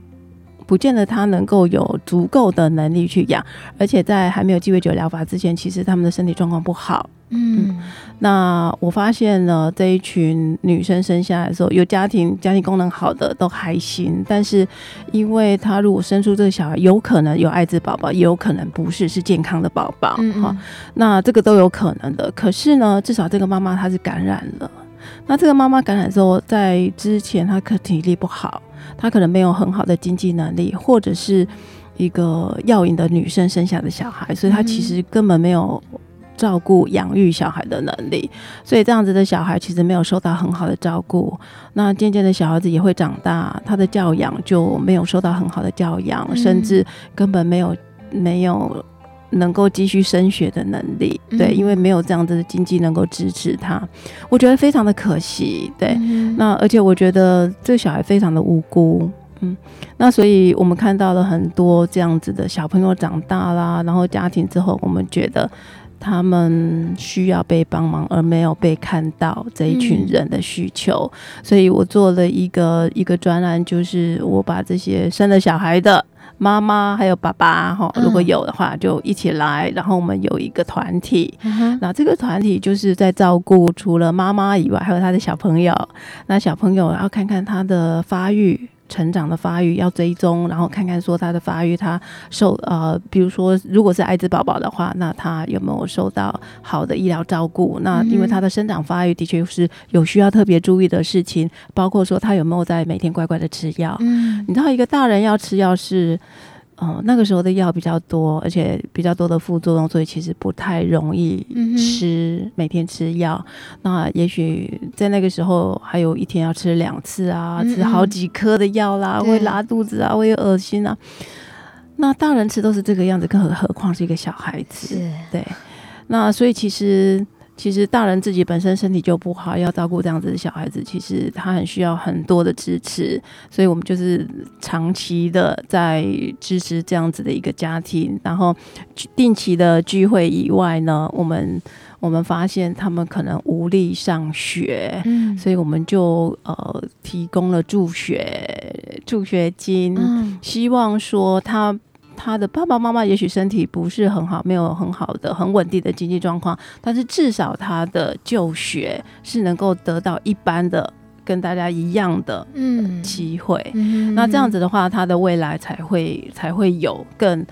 Speaker 2: 不见得他能够有足够的能力去养，而且在还没有鸡尾酒疗法之前，其实他们的身体状况不好。嗯，嗯，那我发现了这一群女生生下来的时候，有家庭家庭功能好的都还行，但是因为她如果生出这个小孩，有可能有艾滋宝宝，也有可能不是，是健康的宝宝。嗯嗯，哈，那这个都有可能的。可是呢，至少这个妈妈她是感染了。那这个妈妈感染之后，在之前她可体力不好，她可能没有很好的经济能力，或者是一个药瘾的女生生下的小孩，所以她其实根本没有。照顾、养育小孩的能力，所以这样子的小孩其实没有受到很好的照顾。那渐渐的小孩子也会长大，他的教养就没有受到很好的教养，嗯、甚至根本没有没有能够继续升学的能力。对，嗯、因为没有这样子的经济能够支持他，我觉得非常的可惜。对，嗯、那而且我觉得这个小孩非常的无辜。嗯，那所以我们看到了很多这样子的小朋友长大啦，然后家庭之后，我们觉得他们需要被帮忙，而没有被看到这一群人的需求。嗯、所以我做了一个一个专栏，就是我把这些生了小孩的妈妈还有爸爸哈，如果有的话就一起来，然后我们有一个团体。嗯、那这个团体就是在照顾除了妈妈以外，还有他的小朋友。那小朋友要看看他的发育。成长的发育要追踪，然后看看说他的发育，他受呃，比如说如果是艾滋宝宝的话，那他有没有受到好的医疗照顾？那因为他的生长发育的确是有需要特别注意的事情，包括说他有没有在每天乖乖的吃药。嗯，你知道一个大人要吃药是。哦，那个时候的药比较多，而且比较多的副作用，所以其实不太容易吃，嗯、每天吃药。那也许在那个时候，还有一天要吃两次啊，嗯嗯吃好几颗的药啦，会拉肚子啊，会恶心啊。那大人吃都是这个样子，更何何况是一个小孩子？对。那所以其实。其实大人自己本身身体就不好，要照顾这样子的小孩子，其实他很需要很多的支持。所以我们就是长期的在支持这样子的一个家庭，然后定期的聚会以外呢，我们我们发现他们可能无力上学，嗯，所以我们就呃提供了助学助学金，嗯，希望说他。他的爸爸妈妈也许身体不是很好，没有很好的、很稳定的经济状况，但是至少他的就学是能够得到一般的、跟大家一样的嗯机会。嗯、那这样子的话，他的未来才会才会有更。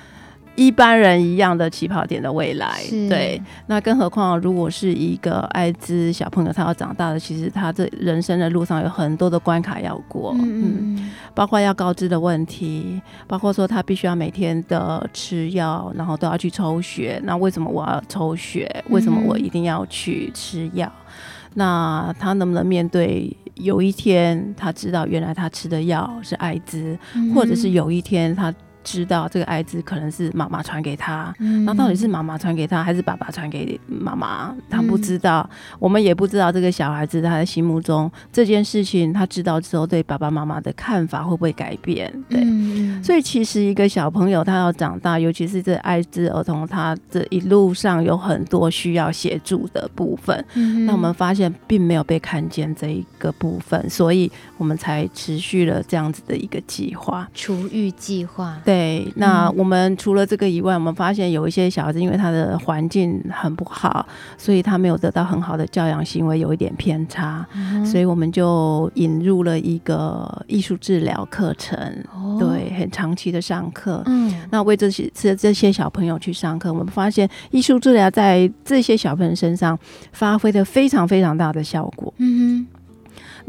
Speaker 2: 一般人一样的起跑点的未来，对。那更何况，如果是一个艾滋小朋友，他要长大的，其实他这人生的路上有很多的关卡要过，嗯，嗯，包括要告知的问题，包括说他必须要每天的吃药，然后都要去抽血。那为什么我要抽血？为什么我一定要去吃药？嗯、那他能不能面对有一天他知道原来他吃的药是艾滋，嗯、或者是有一天他。知道这个艾滋可能是妈妈传给他，嗯、那到底是妈妈传给他还是爸爸传给妈妈？他不知道，嗯、我们也不知道这个小孩子他的心目中这件事情，他知道之后对爸爸妈妈的看法会不会改变？对，嗯、所以其实一个小朋友他要长大，尤其是这艾滋儿童，他这一路上有很多需要协助的部分。嗯、那我们发现并没有被看见这一个部分，所以我们才持续了这样子的一个计划——
Speaker 1: 除育计划。
Speaker 2: 对，那我们除了这个以外，我们发现有一些小孩子，因为他的环境很不好，所以他没有得到很好的教养行为，有一点偏差，嗯、所以我们就引入了一个艺术治疗课程，哦、对，很长期的上课。嗯，那为这些这这些小朋友去上课，我们发现艺术治疗在这些小朋友身上发挥的非常非常大的效果。嗯哼。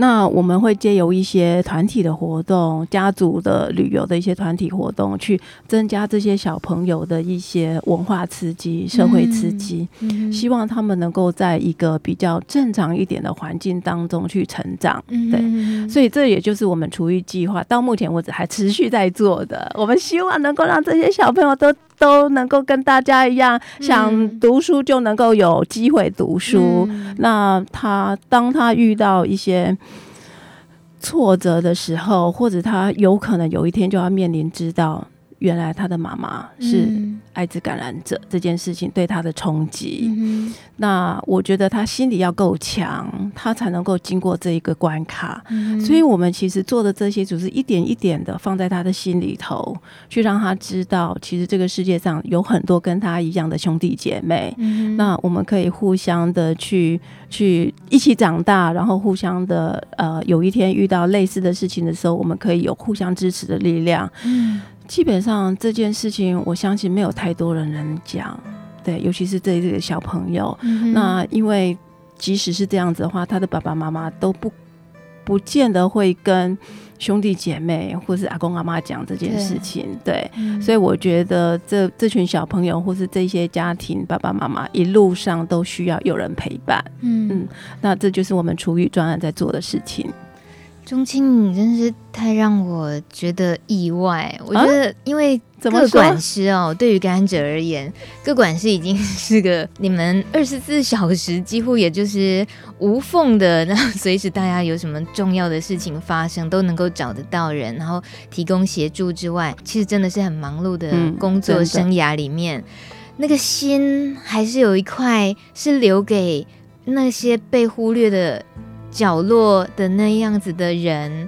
Speaker 2: 那我们会借由一些团体的活动、家族的旅游的一些团体活动，去增加这些小朋友的一些文化刺激、社会刺激，嗯嗯、希望他们能够在一个比较正常一点的环境当中去成长。对，嗯、所以这也就是我们厨艺计划到目前为止还持续在做的。我们希望能够让这些小朋友都。都能够跟大家一样，想读书就能够有机会读书。嗯、那他当他遇到一些挫折的时候，或者他有可能有一天就要面临知道。原来他的妈妈是艾滋感染者，这件事情对他的冲击，嗯、那我觉得他心里要够强，他才能够经过这一个关卡。嗯、所以，我们其实做的这些，就是一点一点的放在他的心里头，去让他知道，其实这个世界上有很多跟他一样的兄弟姐妹。嗯、那我们可以互相的去去一起长大，然后互相的呃，有一天遇到类似的事情的时候，我们可以有互相支持的力量。嗯基本上这件事情，我相信没有太多人能讲，对，尤其是对这个小朋友。嗯、那因为即使是这样子的话，他的爸爸妈妈都不不见得会跟兄弟姐妹或是阿公阿妈讲这件事情。对，所以我觉得这这群小朋友或是这些家庭爸爸妈妈一路上都需要有人陪伴。嗯嗯，那这就是我们厨余专案在做的事情。
Speaker 1: 宗钦，你真是太让我觉得意外。我觉得，因为各管师哦，对于感染者而言，各管师已经是个你们 二十四小时几乎也就是无缝的，然后随时大家有什么重要的事情发生，都能够找得到人，然后提供协助之外，其实真的是很忙碌的工作生涯里面，嗯、那个心还是有一块是留给那些被忽略的。角落的那样子的人，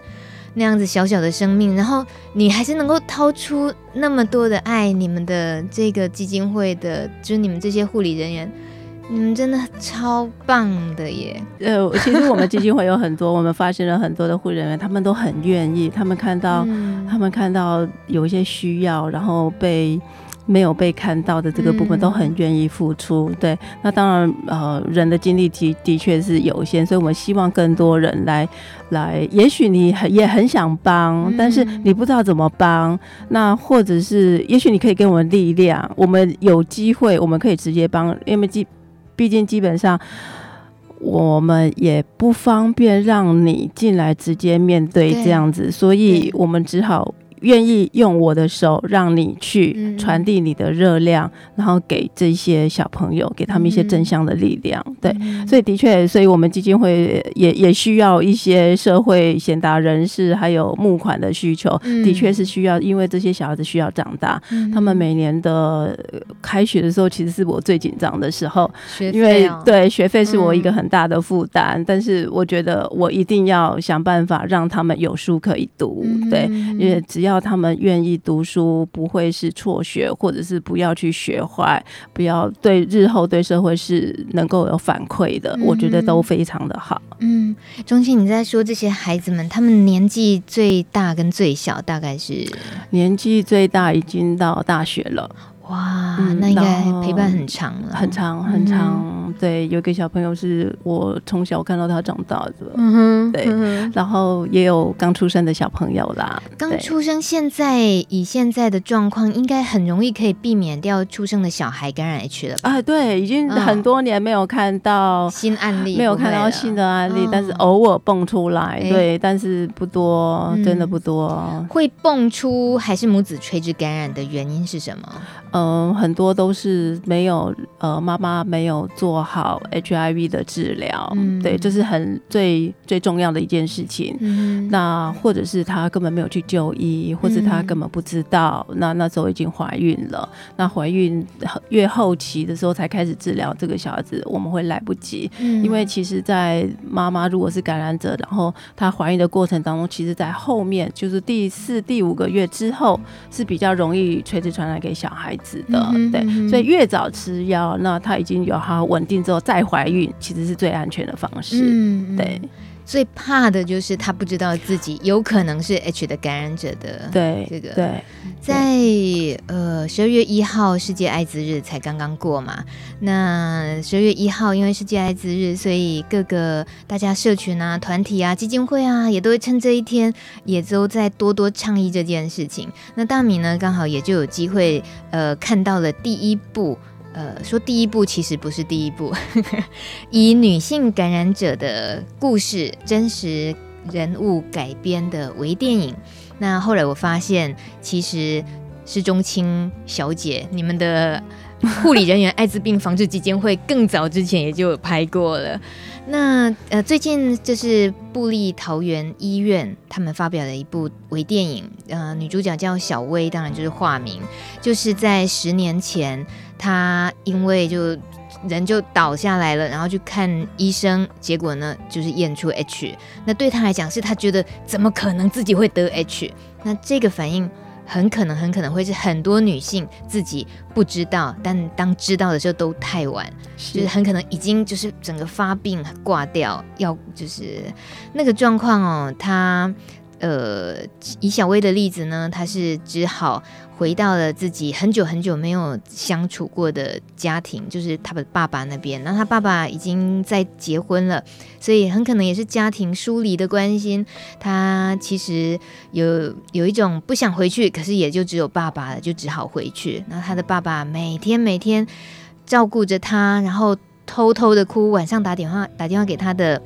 Speaker 1: 那样子小小的生命，然后你还是能够掏出那么多的爱，你们的这个基金会的，就是你们这些护理人员，你们真的超棒的耶！
Speaker 2: 呃，其实我们基金会有很多，我们发现了很多的护理人员，他们都很愿意，他们看到，嗯、他们看到有一些需要，然后被。没有被看到的这个部分都很愿意付出，嗯、对。那当然，呃，人的精力的的确是有限，所以我们希望更多人来来。也许你很也很想帮，嗯、但是你不知道怎么帮。那或者是，也许你可以给我们力量，我们有机会，我们可以直接帮，因为基毕竟基本上我们也不方便让你进来直接面对这样子，所以我们只好。愿意用我的手让你去传递你的热量，嗯、然后给这些小朋友，给他们一些正向的力量。嗯、对，所以的确，所以我们基金会也也需要一些社会贤达人士，还有募款的需求。嗯、的确是需要，因为这些小孩子需要长大。嗯、他们每年的开学的时候，其实是我最紧张的时候，因为对学费是我一个很大的负担。嗯、但是我觉得我一定要想办法让他们有书可以读。嗯、对，因为只要要他们愿意读书，不会是辍学，或者是不要去学坏，不要对日后对社会是能够有反馈的，嗯、我觉得都非常的好。
Speaker 1: 嗯，钟欣，你在说这些孩子们，他们年纪最大跟最小大概是？
Speaker 2: 年纪最大已经到大学了。
Speaker 1: 哇，那应该陪伴很长了，
Speaker 2: 很长很长。嗯、对，有一个小朋友是我从小看到他长大的，嗯哼，对。嗯、然后也有刚出生的小朋友啦，
Speaker 1: 刚出生，现在以现在的状况，应该很容易可以避免掉出生的小孩感染 H 了吧？
Speaker 2: 啊，对，已经很多年没有看到
Speaker 1: 新案例，
Speaker 2: 没有看到新的案例，但是偶尔蹦出来，嗯、对，但是不多，真的不多。
Speaker 1: 嗯、会蹦出还是母子垂直感染的原因是什么？
Speaker 2: 嗯，很多都是没有呃，妈妈没有做好 HIV 的治疗，嗯、对，这是很最最重要的一件事情。嗯、那或者是她根本没有去就医，或者她根本不知道，嗯、那那时候已经怀孕了。那怀孕越后期的时候才开始治疗这个小孩子，我们会来不及，嗯、因为其实，在妈妈如果是感染者，然后她怀孕的过程当中，其实在后面就是第四、第五个月之后是比较容易垂直传染给小孩子。的对，所以越早吃药，那它已经有好稳定之后再怀孕，其实是最安全的方式。嗯，对。
Speaker 1: 最怕的就是他不知道自己有可能是 H 的感染者的。
Speaker 2: 对，
Speaker 1: 这个
Speaker 2: 对，
Speaker 1: 在呃十二月一号世界艾滋日才刚刚过嘛。那十二月一号因为世界艾滋日，所以各个大家社群啊、团体啊、基金会啊，也都会趁这一天，也都在多多倡议这件事情。那大米呢，刚好也就有机会呃看到了第一部。呃，说第一部其实不是第一部，以女性感染者的故事、真实人物改编的微电影。那后来我发现，其实是中青小姐，你们的护理人员艾滋病防治基金会更早之前也就有拍过了。那呃，最近就是布立桃园医院他们发表了一部微电影，呃，女主角叫小薇，当然就是化名，就是在十年前，她因为就人就倒下来了，然后去看医生，结果呢就是验出 H，那对她来讲是她觉得怎么可能自己会得 H，那这个反应。很可能，很可能会是很多女性自己不知道，但当知道的时候都太晚，是就是很可能已经就是整个发病挂掉，要就是那个状况哦。她呃，以小薇的例子呢，她是只好回到了自己很久很久没有相处过的家庭，就是他的爸爸那边。那他爸爸已经在结婚了，所以很可能也是家庭疏离的关系。他其实有有一种不想回去，可是也就只有爸爸了，就只好回去。那他的爸爸每天每天照顾着他，然后偷偷的哭，晚上打电话打电话给他的。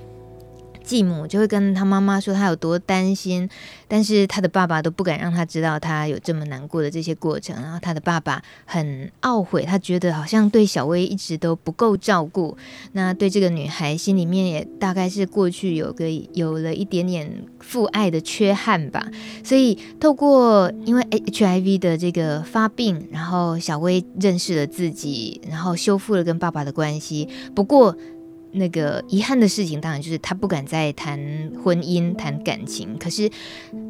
Speaker 1: 继母就会跟他妈妈说他有多担心，但是他的爸爸都不敢让他知道他有这么难过的这些过程。然后他的爸爸很懊悔，他觉得好像对小薇一直都不够照顾。那对这个女孩心里面也大概是过去有个有了一点点父爱的缺憾吧。所以透过因为 HIV 的这个发病，然后小薇认识了自己，然后修复了跟爸爸的关系。不过。那个遗憾的事情，当然就是他不敢再谈婚姻、谈感情。可是，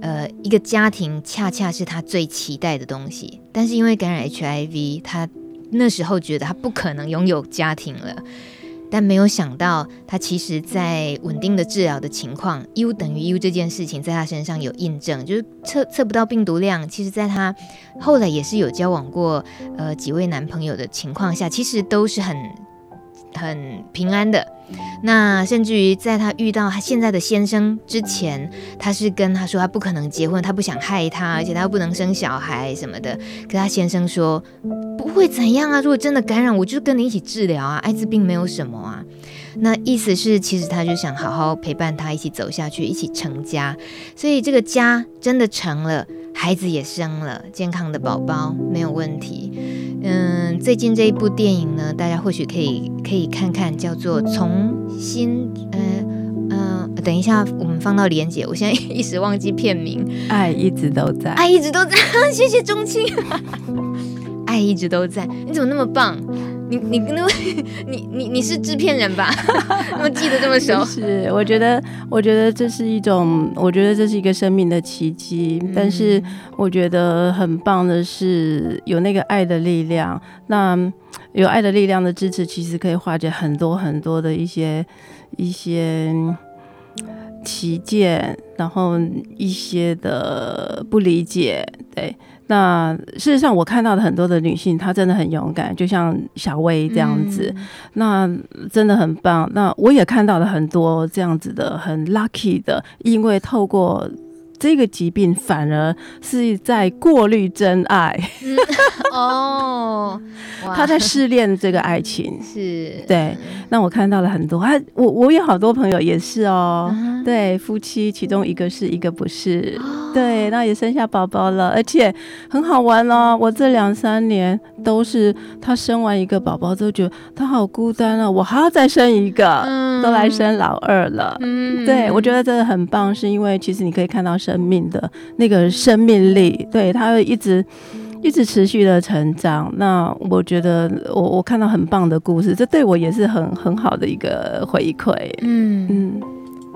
Speaker 1: 呃，一个家庭恰恰是他最期待的东西。但是因为感染 HIV，他那时候觉得他不可能拥有家庭了。但没有想到，他其实在稳定的治疗的情况，U 等于 U 这件事情在他身上有印证，就是测测不到病毒量。其实，在他后来也是有交往过呃几位男朋友的情况下，其实都是很。很平安的，那甚至于在他遇到他现在的先生之前，他是跟他说他不可能结婚，他不想害他，而且他又不能生小孩什么的。可他先生说不会怎样啊，如果真的感染，我就跟你一起治疗啊，艾滋病没有什么啊。那意思是，其实他就想好好陪伴他一起走下去，一起成家。所以这个家真的成了，孩子也生了，健康的宝宝没有问题。嗯，最近这一部电影呢，大家或许可以可以看看，叫做《重新》。嗯嗯，等一下，我们放到连接。我现在 一时忘记片名，《
Speaker 2: 爱一直都在》，
Speaker 1: 爱一直都在。谢谢钟青，爱一直都在。你怎么那么棒？你你那位 你你你是制片人吧？那么记得这么熟？
Speaker 2: 是，我觉得我觉得这是一种，我觉得这是一个生命的奇迹。嗯、但是我觉得很棒的是有那个爱的力量。那有爱的力量的支持，其实可以化解很多很多的一些一些旗舰，然后一些的不理解，对。那事实上，我看到的很多的女性，她真的很勇敢，就像小薇这样子，嗯、那真的很棒。那我也看到了很多这样子的很 lucky 的，因为透过。这个疾病反而是在过滤真爱，嗯、
Speaker 1: 哦，
Speaker 2: 他在试炼这个爱情，
Speaker 1: 是。
Speaker 2: 对。那我看到了很多，啊，我我有好多朋友也是哦，嗯、对，夫妻其中一个是一个不是，哦、对，那也生下宝宝了，而且很好玩哦。我这两三年都是他生完一个宝宝之后，觉得他好孤单啊，我还要再生一个，嗯、都来生老二了，嗯，对，我觉得真的很棒，是因为其实你可以看到。生命的那个生命力，对，他会一直一直持续的成长。那我觉得我我看到很棒的故事，这对我也是很很好的一个回馈。嗯嗯。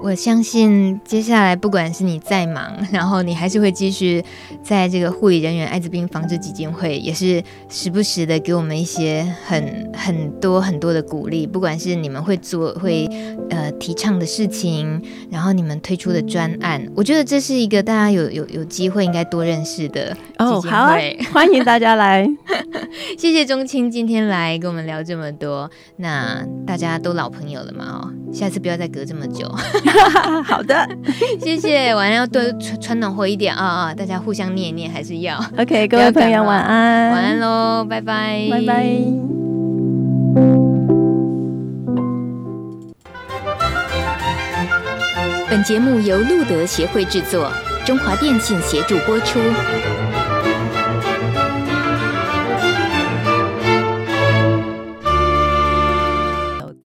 Speaker 2: 嗯
Speaker 1: 我相信接下来，不管是你再忙，然后你还是会继续在这个护理人员艾滋病防治基金会，也是时不时的给我们一些很很多很多的鼓励。不管是你们会做会呃提倡的事情，然后你们推出的专案，我觉得这是一个大家有有有机会应该多认识的
Speaker 2: 哦。好啊，欢迎大家来，
Speaker 1: 谢谢钟青今天来跟我们聊这么多。那大家都老朋友了嘛？哦，下次不要再隔这么久。
Speaker 2: 好的，
Speaker 1: 谢谢。晚上要多穿穿暖和一点啊啊！大家互相念一念还是要。
Speaker 2: OK，各位朋友晚安，
Speaker 1: 晚安喽，拜拜，
Speaker 2: 拜拜。
Speaker 3: 本节目由路德协会制作，中华电信协助播出。